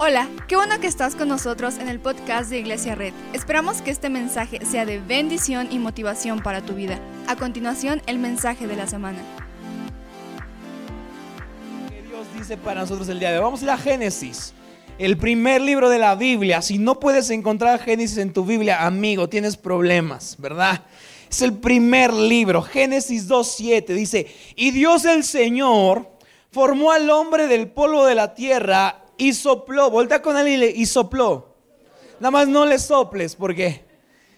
Hola, qué bueno que estás con nosotros en el podcast de Iglesia Red. Esperamos que este mensaje sea de bendición y motivación para tu vida. A continuación, el mensaje de la semana. Dios dice para nosotros el día de hoy. Vamos a ir a Génesis, el primer libro de la Biblia. Si no puedes encontrar Génesis en tu Biblia, amigo, tienes problemas, ¿verdad? Es el primer libro, Génesis 2.7, dice, y Dios el Señor formó al hombre del polvo de la tierra y sopló, voltea con él y, le, y sopló. Nada más no le soples porque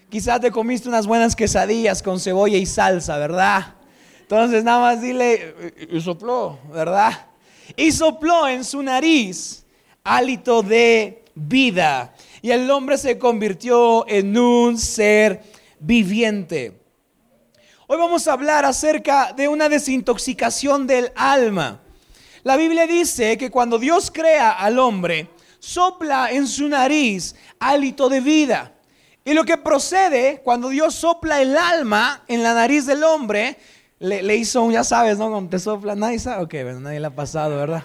quizás te comiste unas buenas quesadillas con cebolla y salsa, ¿verdad? Entonces nada más dile, y sopló, ¿verdad? Y sopló en su nariz hálito de vida. Y el hombre se convirtió en un ser viviente. Hoy vamos a hablar acerca de una desintoxicación del alma. La Biblia dice que cuando Dios crea al hombre, sopla en su nariz hálito de vida. Y lo que procede cuando Dios sopla el alma en la nariz del hombre, le, hizo un, ya sabes, ¿no? Cuando te sopla, nadie sabe, ok, bueno, nadie le ha pasado, ¿verdad?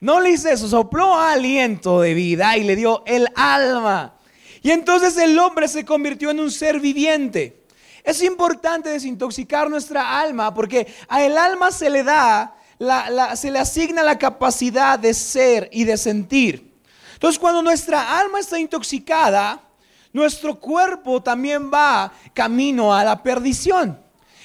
No le hizo eso, sopló aliento de vida y le dio el alma. Y entonces el hombre se convirtió en un ser viviente. Es importante desintoxicar nuestra alma porque a el alma se le da se le asigna la capacidad de ser y de sentir. Entonces cuando nuestra alma está intoxicada, nuestro cuerpo también va camino a la perdición.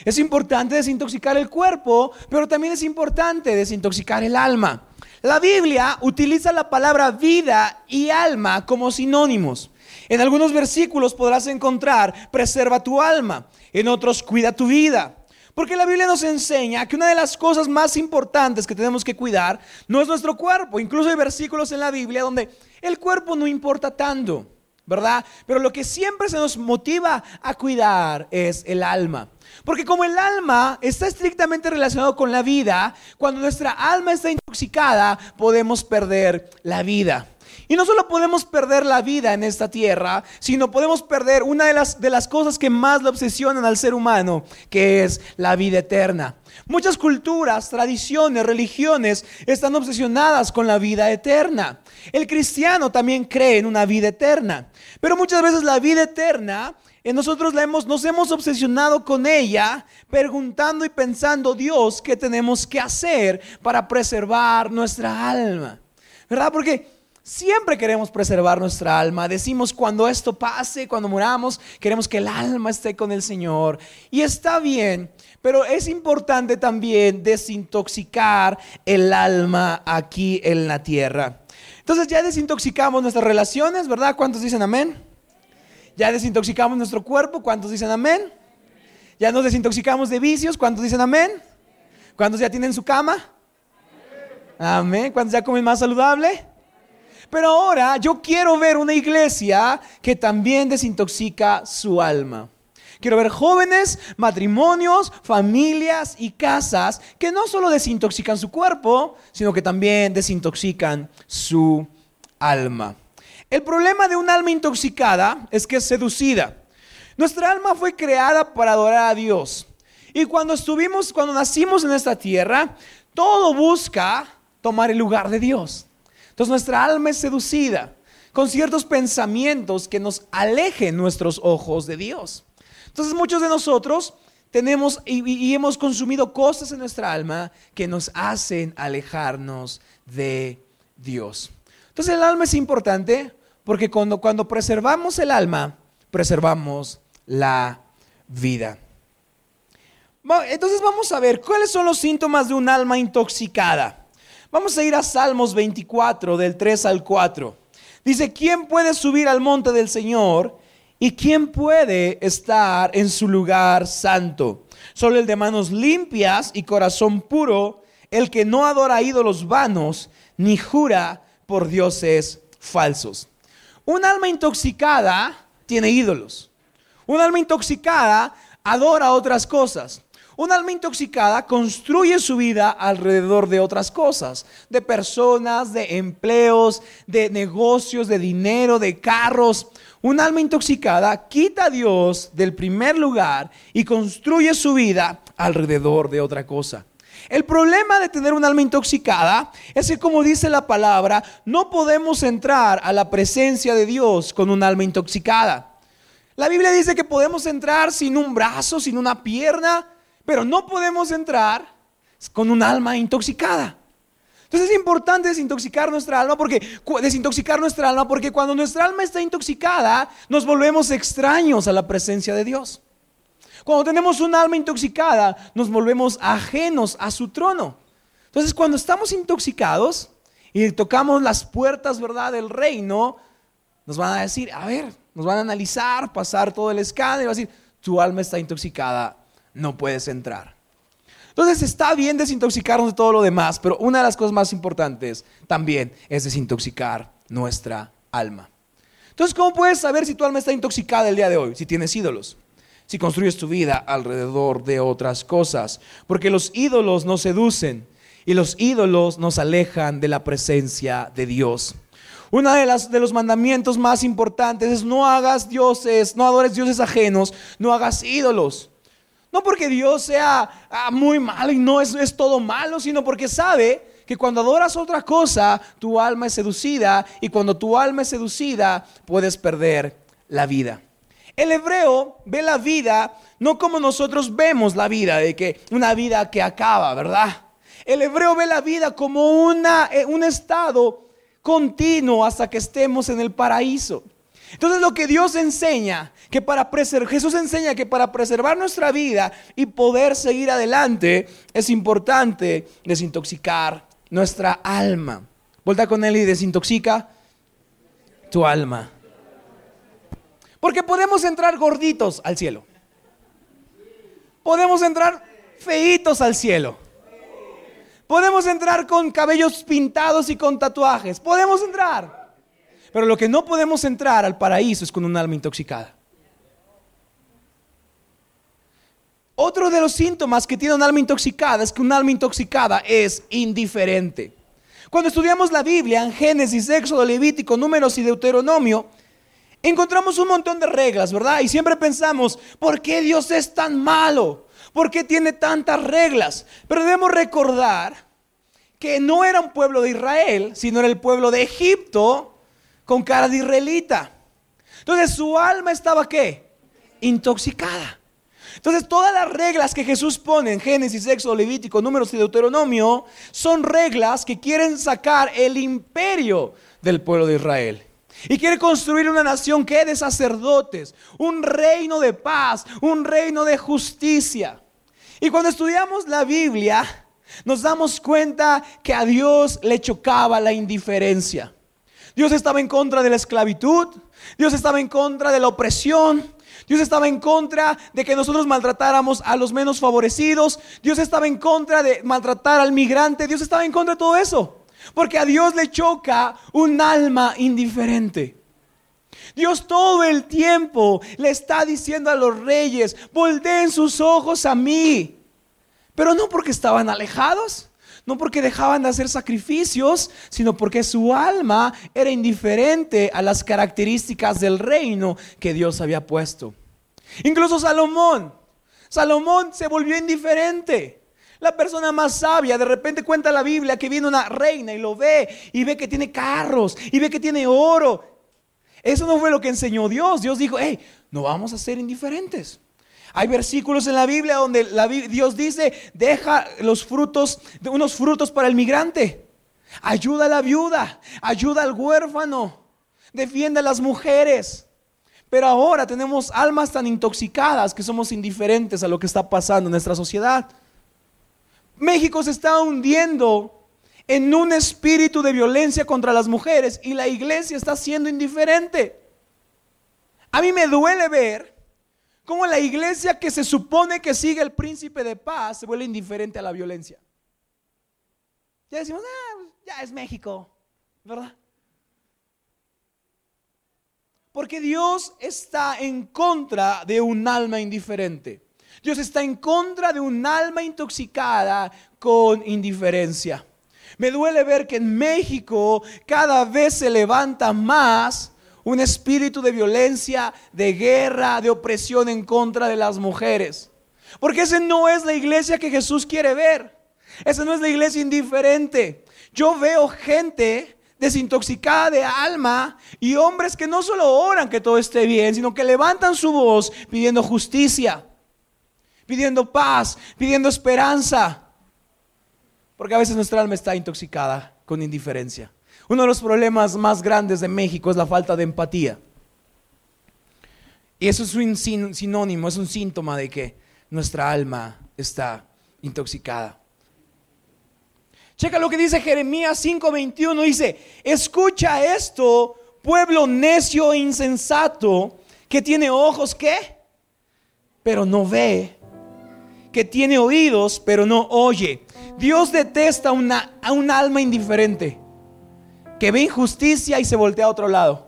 Es importante desintoxicar el cuerpo, pero también es importante desintoxicar el alma. La Biblia utiliza la palabra vida y alma como sinónimos. En algunos versículos podrás encontrar preserva tu alma, en otros cuida tu vida. Porque la Biblia nos enseña que una de las cosas más importantes que tenemos que cuidar no es nuestro cuerpo. Incluso hay versículos en la Biblia donde el cuerpo no importa tanto, ¿verdad? Pero lo que siempre se nos motiva a cuidar es el alma. Porque como el alma está estrictamente relacionado con la vida, cuando nuestra alma está intoxicada, podemos perder la vida. Y no solo podemos perder la vida en esta tierra, sino podemos perder una de las, de las cosas que más le obsesionan al ser humano, que es la vida eterna. Muchas culturas, tradiciones, religiones están obsesionadas con la vida eterna. El cristiano también cree en una vida eterna, pero muchas veces la vida eterna en nosotros la hemos, nos hemos obsesionado con ella, preguntando y pensando, Dios, ¿qué tenemos que hacer para preservar nuestra alma? ¿Verdad? Porque Siempre queremos preservar nuestra alma. Decimos cuando esto pase, cuando muramos, queremos que el alma esté con el Señor. Y está bien, pero es importante también desintoxicar el alma aquí en la tierra. Entonces ya desintoxicamos nuestras relaciones, ¿verdad? ¿Cuántos dicen amén? Ya desintoxicamos nuestro cuerpo, ¿cuántos dicen amén? Ya nos desintoxicamos de vicios, ¿cuántos dicen amén? ¿Cuántos ya tienen su cama? Amén. ¿Cuántos ya comen más saludable? Pero ahora yo quiero ver una iglesia que también desintoxica su alma. Quiero ver jóvenes, matrimonios, familias y casas que no solo desintoxican su cuerpo, sino que también desintoxican su alma. El problema de un alma intoxicada es que es seducida. Nuestra alma fue creada para adorar a Dios. Y cuando estuvimos, cuando nacimos en esta tierra, todo busca tomar el lugar de Dios. Entonces nuestra alma es seducida con ciertos pensamientos que nos alejen nuestros ojos de Dios. Entonces muchos de nosotros tenemos y, hemos consumido cosas en nuestra alma que nos hacen alejarnos de Dios. Entonces el alma es importante porque cuando, cuando preservamos el alma, preservamos la vida. Entonces vamos a ver cuáles son los síntomas de un alma intoxicada. Vamos a ir a Salmos 24, del 3 al 4. Dice, ¿quién puede subir al monte del Señor? ¿Y quién puede estar en su lugar santo? Solo el de manos limpias y corazón puro, el que no adora ídolos vanos, ni jura por dioses falsos. Un alma intoxicada tiene ídolos. Un alma intoxicada adora otras cosas. Un alma intoxicada construye su vida alrededor de otras cosas, de personas, de empleos, de negocios, de dinero, de carros. Un alma intoxicada quita a Dios del primer lugar y construye su vida alrededor de otra cosa. El problema de tener un alma intoxicada es que, como dice la palabra, no podemos entrar a la presencia de Dios con un alma intoxicada. La Biblia dice que podemos entrar sin un brazo, sin una pierna, pero no podemos entrar con un alma intoxicada. Entonces es importante desintoxicar nuestra alma porque desintoxicar nuestra alma porque cuando nuestra alma está intoxicada nos volvemos extraños a la presencia de Dios. Cuando tenemos un alma intoxicada nos volvemos ajenos a su trono. Entonces cuando estamos intoxicados y tocamos las puertas, ¿verdad?, del reino, nos van a decir, a ver, nos van a analizar, pasar todo el escándalo y va a decir, tu alma está intoxicada, no puedes entrar. Entonces está bien desintoxicarnos de todo lo demás, pero una de las cosas más importantes también es desintoxicar nuestra alma. Entonces, ¿cómo puedes saber si tu alma está intoxicada el día de hoy? Si tienes ídolos, si construyes tu vida alrededor de otras cosas, porque los ídolos nos seducen y los ídolos nos alejan de la presencia de Dios. Uno de, de los mandamientos más importantes es no hagas dioses, no adores dioses ajenos, no hagas ídolos. No porque Dios sea ah, muy malo y no es, todo malo, sino porque sabe que cuando adoras otra cosa, tu alma es seducida y cuando tu alma es seducida, puedes perder la vida. El hebreo ve la vida no como nosotros vemos la vida, de que una vida que acaba, ¿verdad? El hebreo ve la vida como una, eh, un estado continuo hasta que estemos en el paraíso. Entonces lo que Dios enseña, que para preservar, Jesús enseña que para preservar nuestra vida y poder seguir adelante, es importante desintoxicar nuestra alma. Vuelta con él y desintoxica tu alma. Porque podemos entrar gorditos al cielo. Podemos entrar feitos al cielo. Podemos entrar con cabellos pintados y con tatuajes. Podemos entrar. Pero lo que no podemos entrar al paraíso es con un alma intoxicada. Otro de los síntomas que tiene un alma intoxicada es que un alma intoxicada es indiferente. Cuando estudiamos la Biblia en Génesis, Éxodo, Levítico, Números y Deuteronomio, encontramos un montón de reglas, ¿verdad? Y siempre pensamos, ¿por qué Dios es tan malo? ¿Por qué tiene tantas reglas? Pero debemos recordar que no era un pueblo de Israel, sino era el pueblo de Egipto con cara de israelita. Entonces su alma estaba qué? Intoxicada. Entonces todas las reglas que Jesús pone en Génesis, Éxodo, Levítico, Números y Deuteronomio son reglas que quieren sacar el imperio del pueblo de Israel. Y quiere construir una nación que de sacerdotes, un reino de paz, un reino de justicia. Y cuando estudiamos la Biblia, nos damos cuenta que a Dios le chocaba la indiferencia. Dios estaba en contra de la esclavitud. Dios estaba en contra de la opresión. Dios estaba en contra de que nosotros maltratáramos a los menos favorecidos. Dios estaba en contra de maltratar al migrante. Dios estaba en contra de todo eso. Porque a Dios le choca un alma indiferente. Dios todo el tiempo le está diciendo a los reyes, volteen sus ojos a mí. Pero no porque estaban alejados, no porque dejaban de hacer sacrificios, sino porque su alma era indiferente a las características del reino que Dios había puesto. Incluso Salomón, Salomón se volvió indiferente. La persona más sabia de repente cuenta la Biblia que viene una reina y lo ve y ve que tiene carros y ve que tiene oro. Eso no fue lo que enseñó Dios. Dios dijo, hey, no vamos a ser indiferentes. Hay versículos en la Biblia donde Dios dice, deja los frutos, unos frutos para el migrante. Ayuda a la viuda, ayuda al huérfano, defiende a las mujeres. Pero ahora tenemos almas tan intoxicadas que somos indiferentes a lo que está pasando en nuestra sociedad. México se está hundiendo en un espíritu de violencia contra las mujeres y la iglesia está siendo indiferente. A mí me duele ver como la iglesia que se supone que sigue el príncipe de paz se vuelve indiferente a la violencia. Ya decimos, ah, ya es México, ¿verdad? Porque Dios está en contra de un alma indiferente. Dios está en contra de un alma intoxicada con indiferencia. Me duele ver que en México cada vez se levanta más un espíritu de violencia, de guerra, de opresión en contra de las mujeres. Porque ese no es la iglesia que Jesús quiere ver. Esa no es la iglesia indiferente. Yo veo gente desintoxicada de alma y hombres que no solo oran que todo esté bien, sino que levantan su voz pidiendo justicia, pidiendo paz, pidiendo esperanza. Porque a veces nuestra alma está intoxicada con indiferencia. Uno de los problemas más grandes de México es la falta de empatía. Y eso es un sinónimo, es un síntoma de que nuestra alma está intoxicada. Checa lo que dice Jeremías 5:21. Dice, escucha esto, pueblo necio e insensato, que tiene ojos, ¿qué? Pero no ve. Que tiene oídos, pero no oye. Dios detesta una, a un alma indiferente. Que ve injusticia y se voltea a otro lado.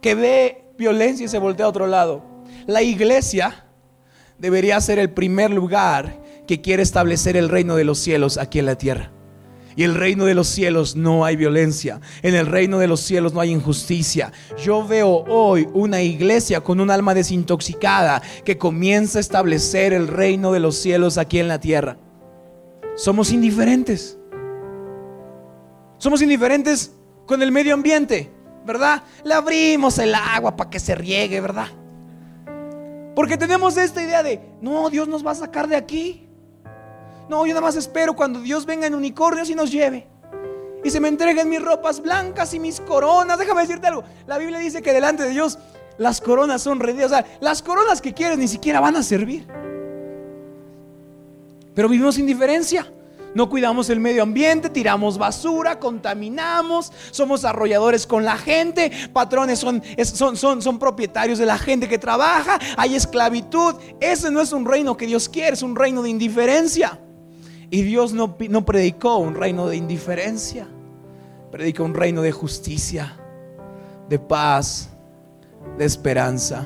Que ve violencia y se voltea a otro lado. La iglesia debería ser el primer lugar que quiere establecer el reino de los cielos aquí en la tierra. Y el reino de los cielos no hay violencia. En el reino de los cielos no hay injusticia. Yo veo hoy una iglesia con un alma desintoxicada que comienza a establecer el reino de los cielos aquí en la tierra. Somos indiferentes. Somos indiferentes con el medio ambiente, ¿verdad? Le abrimos el agua para que se riegue, ¿verdad? Porque tenemos esta idea de, no, Dios nos va a sacar de aquí. No, yo nada más espero cuando Dios venga en unicornios y nos lleve. Y se me entreguen mis ropas blancas y mis coronas. Déjame decirte algo. La Biblia dice que delante de Dios las coronas son rendidas. O sea, las coronas que quieres ni siquiera van a servir. Pero vivimos indiferencia. No cuidamos el medio ambiente, tiramos basura, contaminamos, somos arrolladores con la gente, patrones son, son, son, son propietarios de la gente que trabaja, hay esclavitud. Ese no es un reino que Dios quiere, es un reino de indiferencia. Y Dios no, no predicó un reino de indiferencia, predicó un reino de justicia, de paz, de esperanza.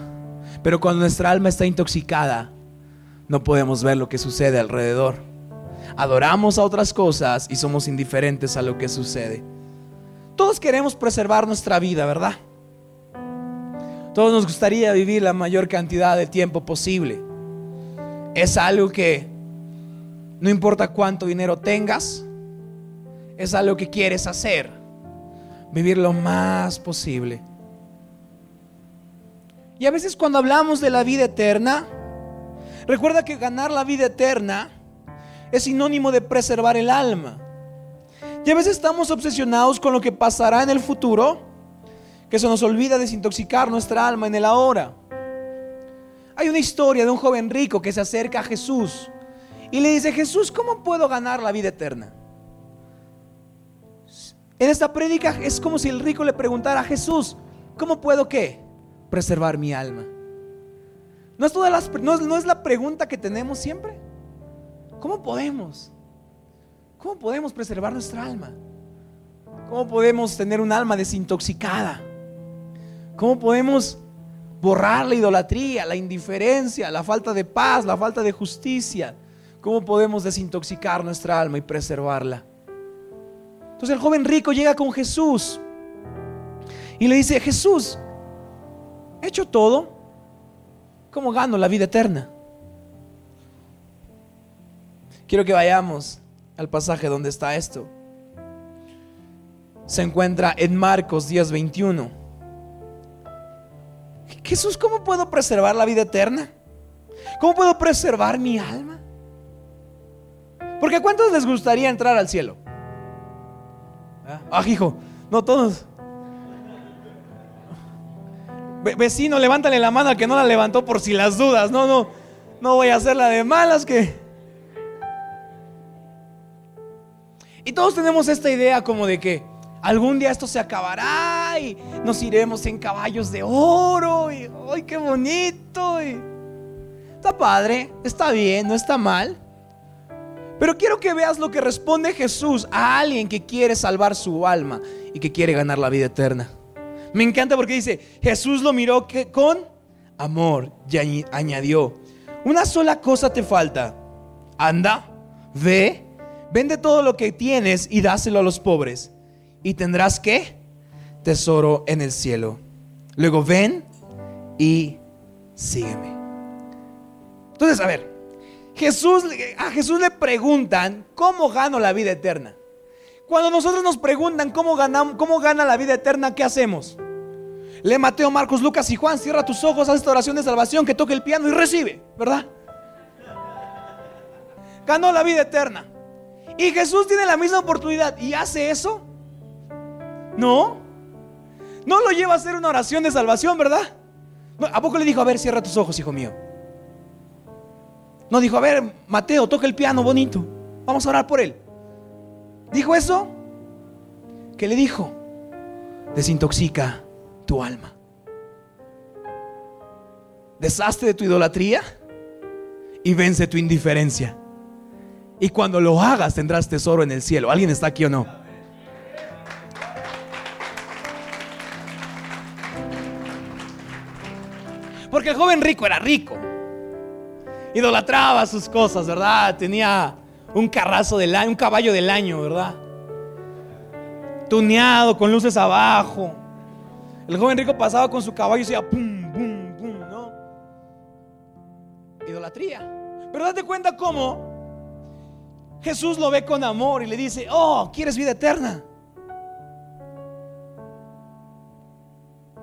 Pero cuando nuestra alma está intoxicada, no podemos ver lo que sucede alrededor. Adoramos a otras cosas y somos indiferentes a lo que sucede. Todos queremos preservar nuestra vida, ¿verdad? Todos nos gustaría vivir la mayor cantidad de tiempo posible. Es algo que no importa cuánto dinero tengas, es algo que quieres hacer. Vivir lo más posible. Y a veces cuando hablamos de la vida eterna, recuerda que ganar la vida eterna es sinónimo de preservar el alma. Y a veces estamos obsesionados con lo que pasará en el futuro, que se nos olvida desintoxicar nuestra alma en el ahora. Hay una historia de un joven rico que se acerca a Jesús y le dice, Jesús, ¿cómo puedo ganar la vida eterna? En esta prédica es como si el rico le preguntara a Jesús, ¿cómo puedo qué? Preservar mi alma. ¿No es, todas las, no es la pregunta que tenemos siempre? ¿Cómo podemos? ¿Cómo podemos preservar nuestra alma? ¿Cómo podemos tener un alma desintoxicada? ¿Cómo podemos borrar la idolatría, la indiferencia, la falta de paz, la falta de justicia? ¿Cómo podemos desintoxicar nuestra alma y preservarla? Entonces el joven rico llega con Jesús y le dice, Jesús, he hecho todo, ¿cómo gano la vida eterna? Quiero que vayamos al pasaje donde está esto. Se encuentra en Marcos 10:21. Jesús, ¿cómo puedo preservar la vida eterna? ¿Cómo puedo preservar mi alma? Porque ¿a cuántos les gustaría entrar al cielo? Ah hijo, no todos. vecino, levántale la mano al que no la levantó por si las dudas. No, no, no voy a hacer la de malas que... Y todos tenemos esta idea como de que algún día esto se acabará y nos iremos en caballos de oro y ¡ay, qué bonito! Está padre, está bien, no está mal. Pero quiero que veas lo que responde Jesús a alguien que quiere salvar su alma y que quiere ganar la vida eterna. Me encanta porque dice, Jesús lo miró con amor y añadió, una sola cosa te falta. Anda, ve, vende todo lo que tienes y dáselo a los pobres. Y tendrás que tesoro en el cielo. Luego ven y sígueme. Entonces, a ver, Jesús, a Jesús le preguntan, ¿cómo gano la vida eterna? Cuando nosotros nos preguntan cómo, cómo gana la vida eterna, ¿qué hacemos? Lee Mateo, Marcos, Lucas y Juan, cierra tus ojos, haz esta oración de salvación, que toque el piano y recibe, ¿verdad? Ganó la vida eterna. Y Jesús tiene la misma oportunidad y hace eso. No. No lo lleva a hacer una oración de salvación, ¿verdad? ¿A poco le dijo, a ver, cierra tus ojos, hijo mío? No dijo, a ver, Mateo, toca el piano bonito. Vamos a orar por él. ¿Dijo eso? ¿Qué le dijo? Desintoxica tu alma. Deshazte de tu idolatría y vence tu indiferencia. Y cuando lo hagas tendrás tesoro en el cielo. ¿Alguien está aquí o no? Porque el joven rico era rico. Idolatraba sus cosas, ¿verdad? Tenía un carrazo del año, un caballo del año, ¿verdad? Tuneado, con luces abajo. El joven rico pasaba con su caballo y decía pum, pum, pum, ¿no? Idolatría. Pero date cuenta cómo Jesús lo ve con amor y le dice, oh, ¿quieres vida eterna?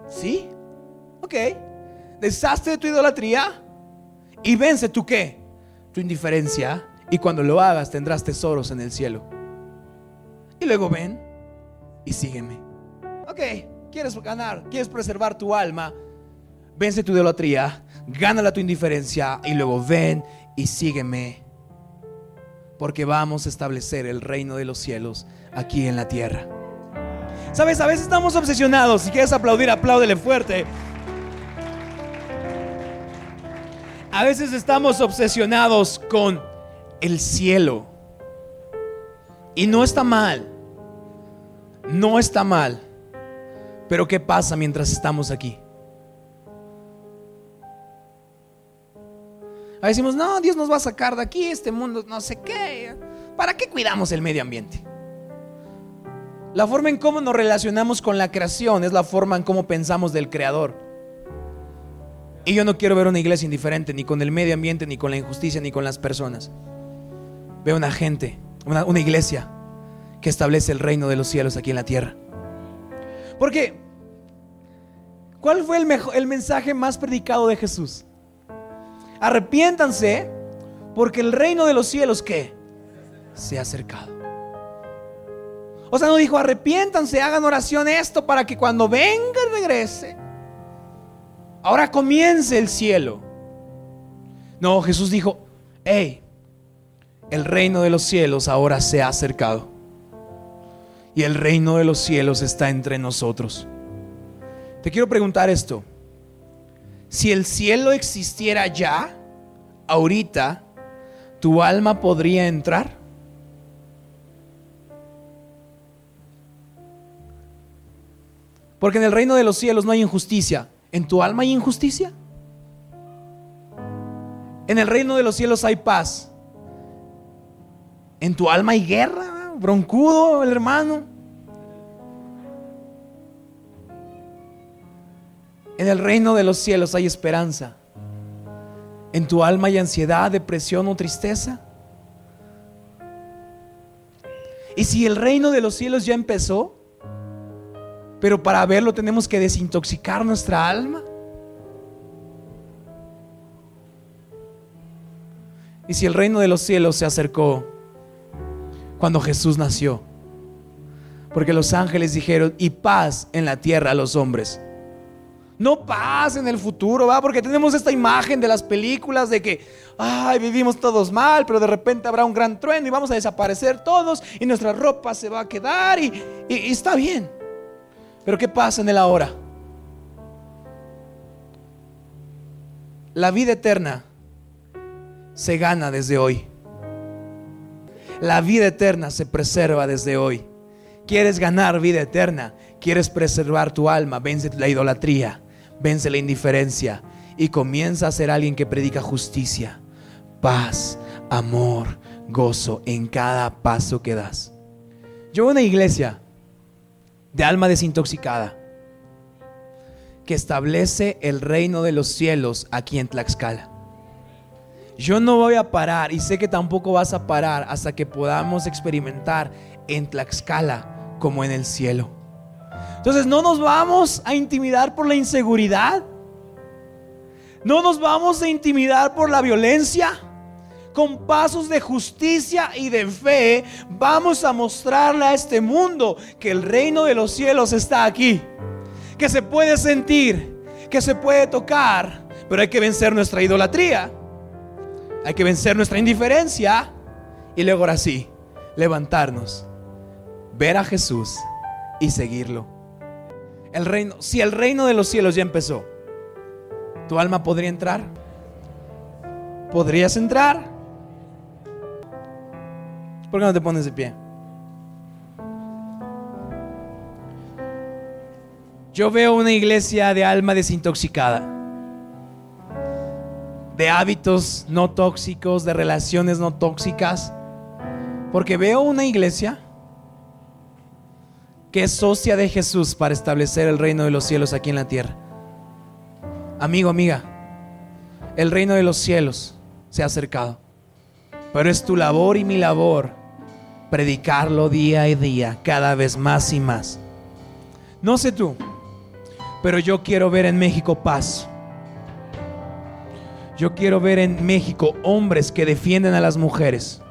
¿Sí? Ok. Deshazte de tu idolatría y vence tu qué? Tu indiferencia. Y cuando lo hagas tendrás tesoros en el cielo. Y luego ven y sígueme. Ok, quieres ganar, quieres preservar tu alma. Vence tu idolatría, gánala tu indiferencia y luego ven y sígueme. Porque vamos a establecer el reino de los cielos aquí en la tierra. Sabes, a veces estamos obsesionados. Si quieres aplaudir, apláudele fuerte. A veces estamos obsesionados con el cielo. Y no está mal. No está mal. Pero ¿qué pasa mientras estamos aquí? A veces decimos, no, Dios nos va a sacar de aquí, este mundo, no sé qué. ¿Para qué cuidamos el medio ambiente? La forma en cómo nos relacionamos con la creación es la forma en cómo pensamos del Creador. Y yo no quiero ver una iglesia indiferente ni con el medio ambiente, ni con la injusticia, ni con las personas. Veo una gente, una, iglesia que establece el reino de los cielos aquí en la tierra. Porque, ¿cuál fue el, el mensaje más predicado de Jesús? Arrepiéntanse porque el reino de los cielos, ¿qué? Se ha acercado. O sea, no dijo, arrepiéntanse, hagan oración esto para que cuando venga regrese, ahora comience el cielo. No, Jesús dijo, hey, el reino de los cielos ahora se ha acercado. Y el reino de los cielos está entre nosotros. Te quiero preguntar esto. Si el cielo existiera ya, ahorita, ¿tu alma podría entrar? Porque en el reino de los cielos no hay injusticia, ¿En tu alma hay injusticia? En el reino de los cielos hay paz. En tu alma hay guerra, broncudo el hermano. En el reino de los cielos hay esperanza. En tu alma hay ansiedad, depresión o tristeza. Y si el reino de los cielos ya empezó, pero para verlo tenemos que desintoxicar nuestra alma. Y si el reino de los cielos se acercó cuando Jesús nació, porque los ángeles dijeron, y paz en la tierra a los hombres. No paz en el futuro, va, porque tenemos esta imagen de las películas de que, ay, vivimos todos mal, pero de repente habrá un gran trueno y vamos a desaparecer todos y nuestra ropa se va a quedar y, y está bien. Pero ¿qué pasa en el ahora? La vida eterna se gana desde hoy. La vida eterna se preserva desde hoy. ¿Quieres ganar vida eterna? ¿Quieres preservar tu alma? Vence la idolatría, vence la indiferencia y comienza a ser alguien que predica justicia, paz, amor, gozo en cada paso que das. Yo una iglesia de alma desintoxicada que establece el reino de los cielos aquí en Tlaxcala. Yo no voy a parar y sé que tampoco vas a parar hasta que podamos experimentar en Tlaxcala como en el cielo. Entonces no nos vamos a intimidar por la inseguridad. No nos vamos a intimidar por la violencia. Con pasos de justicia y de fe vamos a mostrarle a este mundo que el reino de los cielos está aquí. Que se puede sentir, que se puede tocar, pero hay que vencer nuestra idolatría. Hay que vencer nuestra indiferencia y luego ahora sí, levantarnos, ver a Jesús y seguirlo. Si el reino de los cielos ya empezó, ¿tu alma podría entrar? ¿Podrías entrar? ¿Por qué no te pones de pie? Yo veo una iglesia de alma desintoxicada de hábitos no tóxicos, de relaciones no tóxicas. Porque veo una iglesia que es socia de Jesús para establecer el reino de los cielos aquí en la tierra. Amigo, amiga, el reino de los cielos se ha acercado. Pero es tu labor y mi labor predicarlo día y día, cada vez más y más. No sé tú, pero yo quiero ver en México paz. Yo quiero ver en México hombres que defienden a las mujeres.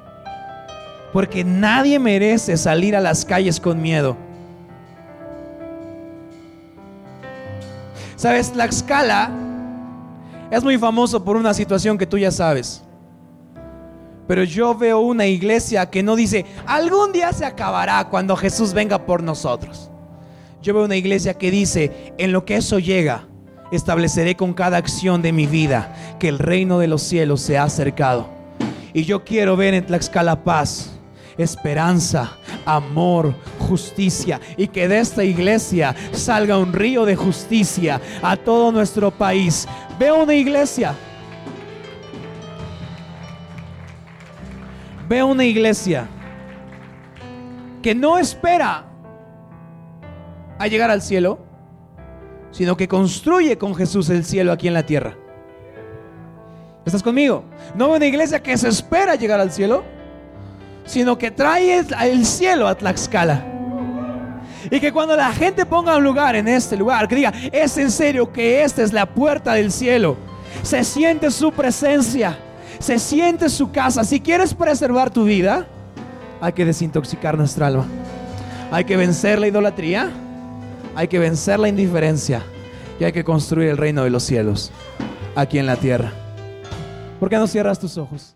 Porque nadie merece salir a las calles con miedo. Sabes, la escala es muy famoso por una situación que tú ya sabes. Pero yo veo una iglesia que no dice, algún día se acabará cuando Jesús venga por nosotros. Yo veo una iglesia que dice, en lo que eso llega, estableceré con cada acción de mi vida que el reino de los cielos se ha acercado. Y yo quiero ver en Tlaxcala paz, esperanza, amor, justicia y que de esta iglesia salga un río de justicia a todo nuestro país. Veo una iglesia. Veo una iglesia que no espera a llegar al cielo, sino que construye con Jesús el cielo aquí en la tierra. ¿Estás conmigo? No una iglesia que se espera llegar al cielo, sino que trae el cielo a Tlaxcala. Y que cuando la gente ponga un lugar en este lugar, que diga, es en serio que esta es la puerta del cielo, se siente su presencia, se siente su casa. Si quieres preservar tu vida, hay que desintoxicar nuestra alma. Hay que vencer la idolatría hay que vencer la indiferencia y hay que construir el reino de los cielos aquí en la tierra. ¿Por qué no cierras tus ojos?